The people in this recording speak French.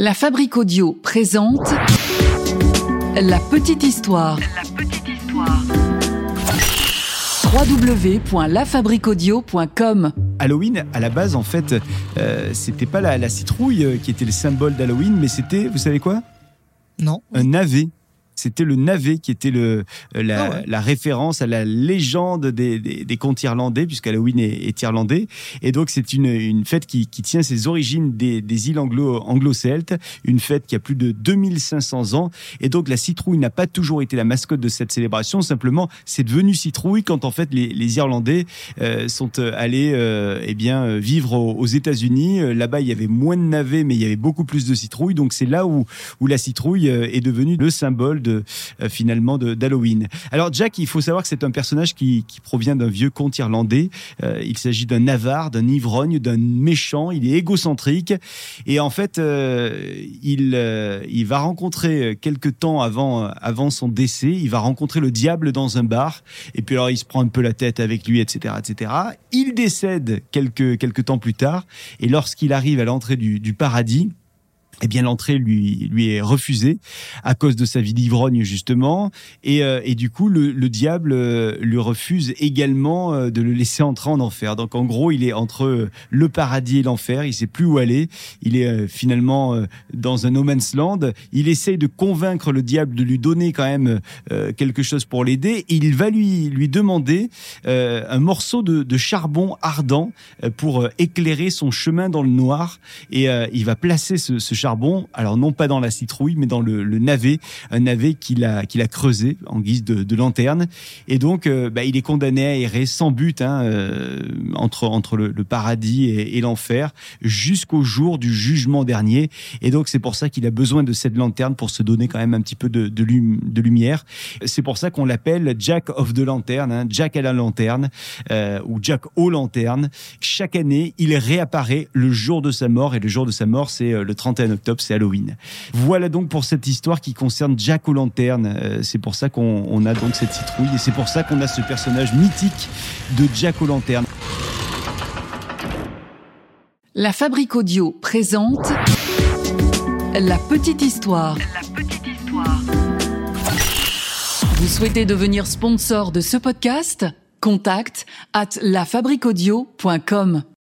La Fabrique Audio présente La Petite Histoire. La petite histoire. www.lafabriqueaudio.com Halloween, à la base, en fait, euh, c'était pas la, la citrouille euh, qui était le symbole d'Halloween, mais c'était, vous savez quoi? Non. Un navet. C'était le navet qui était le, euh, la, Ah ouais. la référence à la légende des, des, des contes irlandais, puisqu'Halloween est, est irlandais. Et donc, c'est une, une fête qui, qui tient ses origines des, des îles anglo, anglo-celtes, une fête qui a plus de 2500 ans. Et donc, la citrouille n'a pas toujours été la mascotte de cette célébration, simplement, c'est devenu citrouille quand, en fait, les, les Irlandais euh, sont euh, allés euh, eh bien, euh, vivre aux, aux États-Unis. Là-bas, il y avait moins de navets, mais il y avait beaucoup plus de citrouilles. Donc, c'est là où, où la citrouille est devenue le symbole de, euh, finalement de- d'Halloween. Alors Jack, il faut savoir que c'est un personnage qui, provient d'un vieux conte irlandais. Euh, il s'agit d'un avare, d'un ivrogne, d'un méchant. Il est égocentrique et en fait, euh, il, va rencontrer euh, quelque temps avant, son décès, il va rencontrer le diable dans un bar et puis alors il se prend un peu la tête avec lui, etc., etc. Il décède quelques quelques temps plus tard et lorsqu'il arrive à l'entrée du paradis. Eh bien, l'entrée lui lui est refusée à cause de sa vie d'ivrogne justement, et, euh, et du coup, le, le diable euh, lui refuse également euh, de le laisser entrer en enfer. Donc, en gros, il est entre euh, le paradis et l'enfer. Il sait plus où aller. Il est finalement dans un no man's land. Il essaye de convaincre le diable de lui donner quand même quelque chose pour l'aider. Et il va lui lui demander un morceau de, de charbon ardent pour éclairer son chemin dans le noir. Et il va placer ce, ce charbon, alors non pas dans la citrouille, mais dans le, navet, un navet qu'il a, qu'il a creusé en guise de, lanterne. Et donc, euh, bah, il est condamné à errer sans but hein, euh, entre, entre le, paradis et, l'enfer jusqu'au jour du jugement dernier. Et donc, c'est pour ça qu'il a besoin de cette lanterne pour se donner quand même un petit peu de, de, lum- de lumière. C'est pour ça qu'on l'appelle Jack of the Lantern, hein, Jack à la lanterne euh, ou Jack aux lanternes. Chaque année, il réapparaît le jour de sa mort et le jour de sa mort, c'est le 31 octobre, c'est Halloween. Voilà donc pour cette histoire qui concerne Jack aux lanternes. Euh, c'est pour ça qu'on on a donc cette citrouille et c'est pour ça qu'on a ce personnage mythique de Jack aux lanternes. La Fabrique Audio présente La Petite Histoire. La petite histoire. Vous souhaitez devenir sponsor de ce podcast? Contact à lafabriquaudio.com.